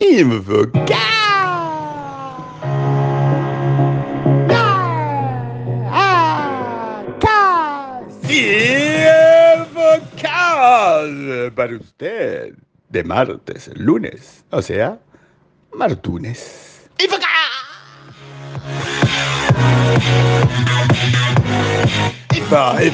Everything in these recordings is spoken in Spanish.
Infocast para usted de martes, lunes, o sea, martunes. Ja, ja,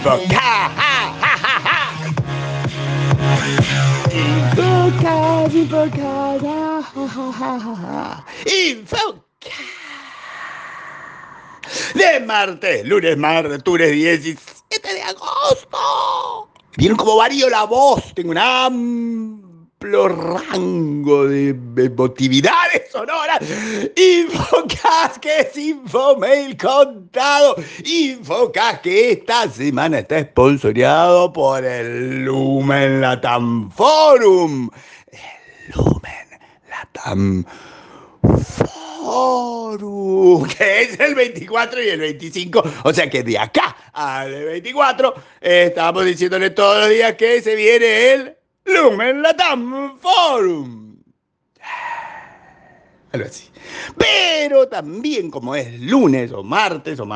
ja, ja, ja. Infocast. De martes, lunes, martes, 17 de agosto. ¿Vieron cómo varío la voz? Tengo un amplio rango de emotividades sonoras. Infocast, que es Infomail contado. Infocast, que esta semana está sponsoreado por el Lumen Latam Forum. El Lumen Latam Forum, que es el 24 y el 25, o sea que de acá al 24 eh, estamos diciéndole todos los días que se viene el Lumen Latam Forum. Algo así. Pero también como es lunes o martes o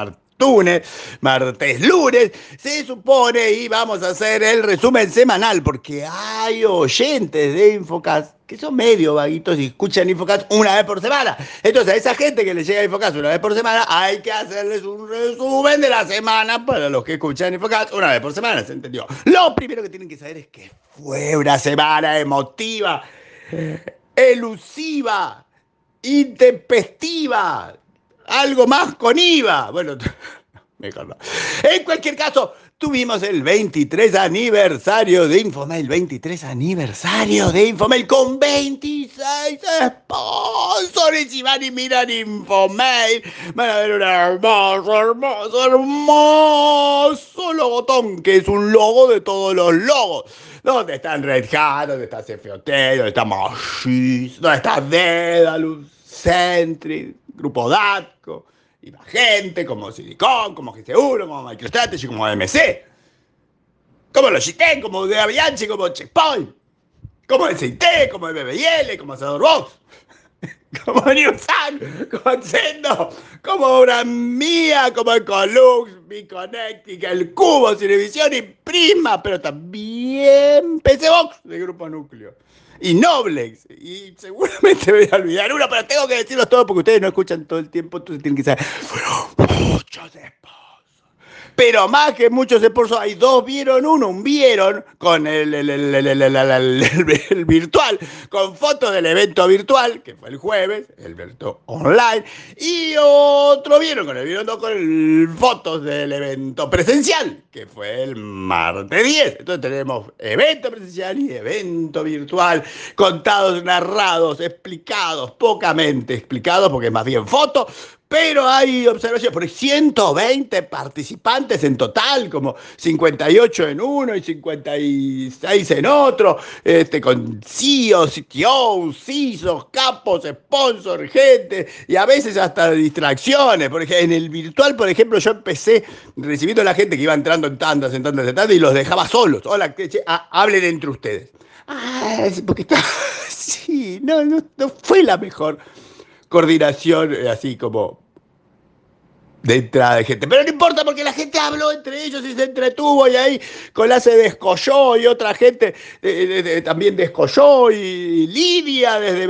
martunes, martes, lunes, se supone y vamos a hacer el resumen semanal porque hay oyentes de Infocast que son medio vaguitos y escuchan Infocast una vez por semana. Entonces a esa gente que le llega Infocast una vez por semana hay que hacerles un resumen de la semana para los que escuchan Infocast una vez por semana, ¿se entendió? Lo primero que tienen que saber es que fue una semana emotiva, elusiva, intempestiva, algo más con IVA. Bueno, mejor no. En cualquier caso, tuvimos el 23 aniversario de Infomail, 23 aniversario de Infomail con 26 sponsors y van y miran Infomail, van a ver un hermoso, hermoso, hermoso logotón que es un logo de todos los logos. ¿Dónde están Red Hat? ¿Dónde está CFOT? ¿Dónde está Magis? ¿Dónde está Dedalus? Sentry, Grupo DATCO, y más gente como Silicon, como GC1, como MicroStrategy, como MC, como Logitech, como de Avianchi, como Checkpoint, como SIT, como BBL, como Box, como Newsan, como Accendo, como una mía, como Ecolux, Biconnectic, el Cubo, Cinevisión y Prisma, pero también PCBox de Grupo Núcleo y Noblex. Y seguramente me voy a olvidar uno, pero tengo que decirlos todos porque ustedes no escuchan todo el tiempo, entonces tienen que saber. Fueron muchos sponsors. Pero más que muchos sponsors, hay dos vieron uno, un vieron con el, el, el, el, virtual, con fotos del evento virtual, que fue el jueves, el evento online, y otro vieron con el vieron dos con fotos del evento presencial, que fue el martes 10. Entonces tenemos evento presencial y evento virtual, contados, narrados, explicados, pocamente explicados, porque es más bien foto, pero hay observaciones, por 120 participantes en total, como 58 en uno y 56 en otro, este, con CEOs, CTOs, CISOs, capos, sponsors, gente, y a veces hasta distracciones. Porque en el virtual, por ejemplo, yo empecé recibiendo a la gente que iba entrando en tandas, en tandas, en tandas, y los dejaba solos. Hola, que, ah, hablen entre ustedes. Ah, porque está... Sí, no, no, no fue la mejor coordinación eh, así como de entrada de gente. Pero no importa porque la gente habló entre ellos y se entretuvo y ahí Colá se descolló y otra gente también descolló y Lidia desde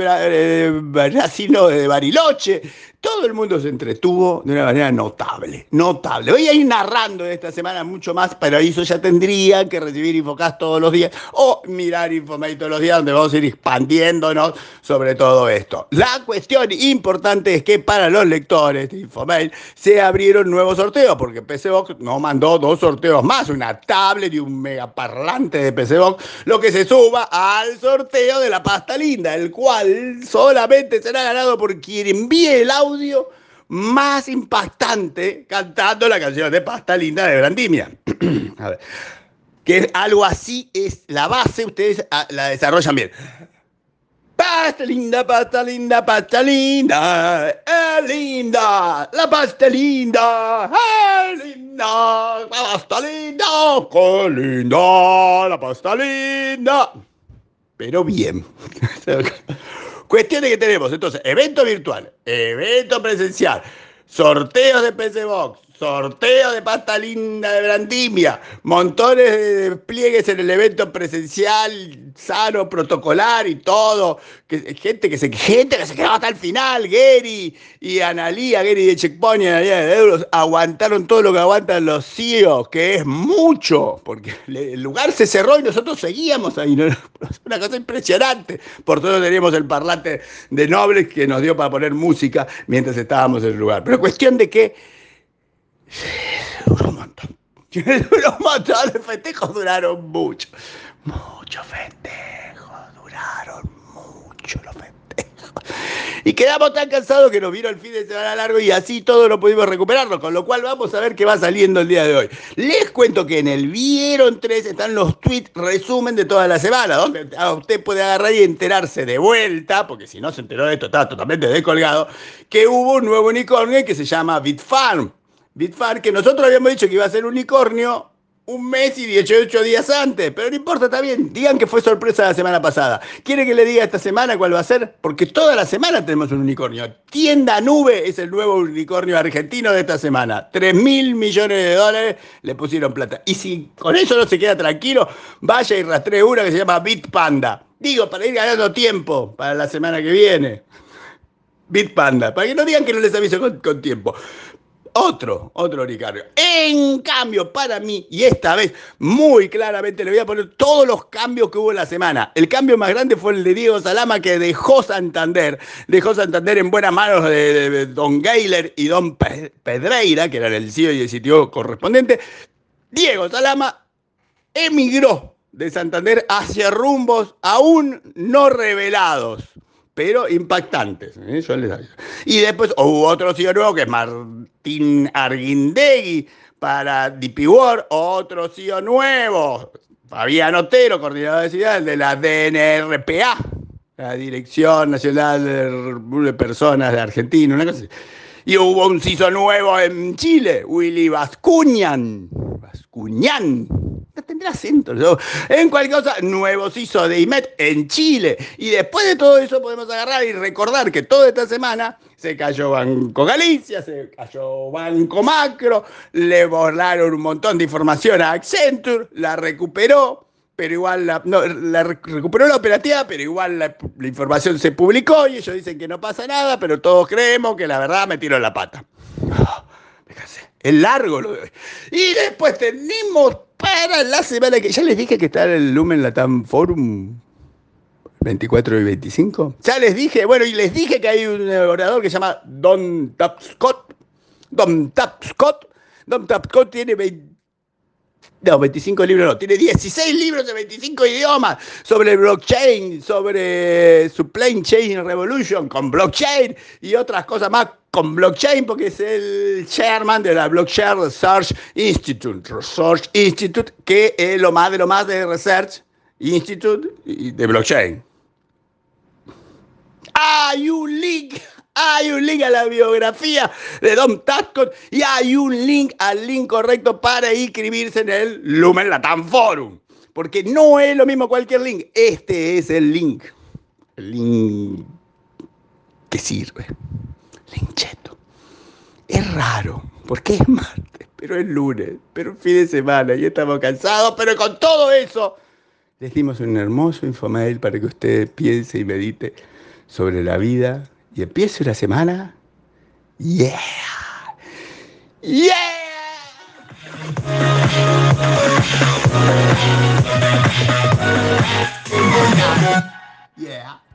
Brasil, desde Bariloche todo el mundo se entretuvo de una manera notable, notable. Voy a ir narrando esta semana mucho más, pero eso ya tendrían que recibir Infocast todos los días o mirar Infomail todos los días, donde vamos a ir expandiéndonos sobre todo esto. La cuestión importante es que para los lectores de Infomail se abrieron nuevos sorteos, porque PCBox no mandó dos sorteos más, una tablet y un megaparlante de PCBox, lo que se suba al sorteo de la pasta linda, el cual solamente será ganado por quien envíe el audio más impactante cantando la canción de Pasta Linda de Brandimia. A ver, que algo así es la base, ustedes ah, la desarrollan bien. Pasta linda, pasta linda, pasta linda, es linda, la pasta linda, es linda, la pasta linda, qué linda, la pasta linda. Pero bien. Cuestión de que tenemos. Entonces evento virtual, evento presencial, sorteos de PC Box, sorteo de pasta linda de Brandimia, montones de despliegues en el evento presencial, sano, protocolar y todo. Que, gente, que se, gente que se quedó hasta el final, Gary y Analía, Gary de Checkpoint y Analía de Euros, aguantaron todo lo que aguantan los CEOs, que es mucho, porque el lugar se cerró y nosotros seguíamos ahí. Es una cosa impresionante. Por todo teníamos el parlante de Nobles que nos dio para poner música mientras estábamos en el lugar. Pero cuestión de que duró un montón. Duró un montón. Los festejos duraron mucho. Muchos festejos. Duraron mucho los festejos. Y quedamos tan cansados que nos vino el fin de semana largo y así todo no pudimos recuperarlo. Con lo cual vamos a ver qué va saliendo el día de hoy. Les cuento que en el Vieron 3 están los tweets resumen de toda la semana, donde usted puede agarrar y enterarse de vuelta, porque si no se enteró de esto, estaba totalmente descolgado, que hubo un nuevo unicornio que se llama BitFarm. Bitfar, que nosotros habíamos dicho que iba a ser unicornio un mes y 18 días antes, pero no importa, está bien. Digan que fue sorpresa la semana pasada. ¿Quiere que le diga esta semana cuál va a ser? Porque toda la semana tenemos un unicornio. Tienda Nube es el nuevo unicornio argentino de esta semana. 3 mil millones de dólares le pusieron plata. Y si con eso no se queda tranquilo, vaya y rastree una que se llama Bitpanda. Digo, para ir ganando tiempo para la semana que viene. Bitpanda, para que no digan que no les aviso con, con tiempo. Otro, otro unicornio. En cambio, para mí, y esta vez muy claramente le voy a poner todos los cambios que hubo en la semana. El cambio más grande fue el de Diego Salama, que dejó Santander. Dejó Santander en buenas manos de, Don Gayler y Don Pedreira, que eran el CEO y el sitio correspondiente. Diego Salama emigró de Santander hacia rumbos aún no revelados pero impactantes. ¿eh? y después hubo otro CEO nuevo que es Martín Arguindegui para DP World, otro CEO nuevo, Fabián Otero, coordinador de ciudad de la DNRPA, la Dirección Nacional de Personas de Argentina, una cosa así. Y hubo un CISO nuevo en Chile, Willy Vascuñan. Vascuñan tendrá acento. En cualquier cosa, nuevos hizo de IMET en Chile. Y después de todo eso podemos agarrar y recordar que toda esta semana se cayó Banco Galicia, se cayó Banco Macro, le borraron un montón de información a Accenture, la recuperó, pero igual la, no, la recuperó la operativa, pero igual la, información se publicó y ellos dicen que no pasa nada, pero todos creemos que la verdad me tiró la pata. Oh, es largo lo de hoy. Y después tenemos para la semana que ya les dije que está el Lumen Latam Forum 24 y 25. Ya les dije, bueno, y les dije que hay un orador que se llama Don Tapscott. Don Tapscott. Don Tapscott tiene 20 no, 25 libros no, tiene 16 libros de 25 idiomas sobre blockchain, sobre supply chain revolution con blockchain y otras cosas más con blockchain porque es el chairman de la Blockchain Research Institute, Research Institute, que es lo más de lo más de Research Institute de blockchain. Hay un link hay un link a la biografía de Don Tascott y hay un link al link correcto para inscribirse en el Lumen Latam Forum. Porque no es lo mismo cualquier link. Este es el link. El link que sirve. Link cheto. Es raro, porque es martes, pero es lunes, pero fin de semana y estamos cansados, pero con todo eso les dimos un hermoso infomail para que usted piense y medite sobre la vida y empiece una semana. ¡Yeah! ¡Yeah! Yeah.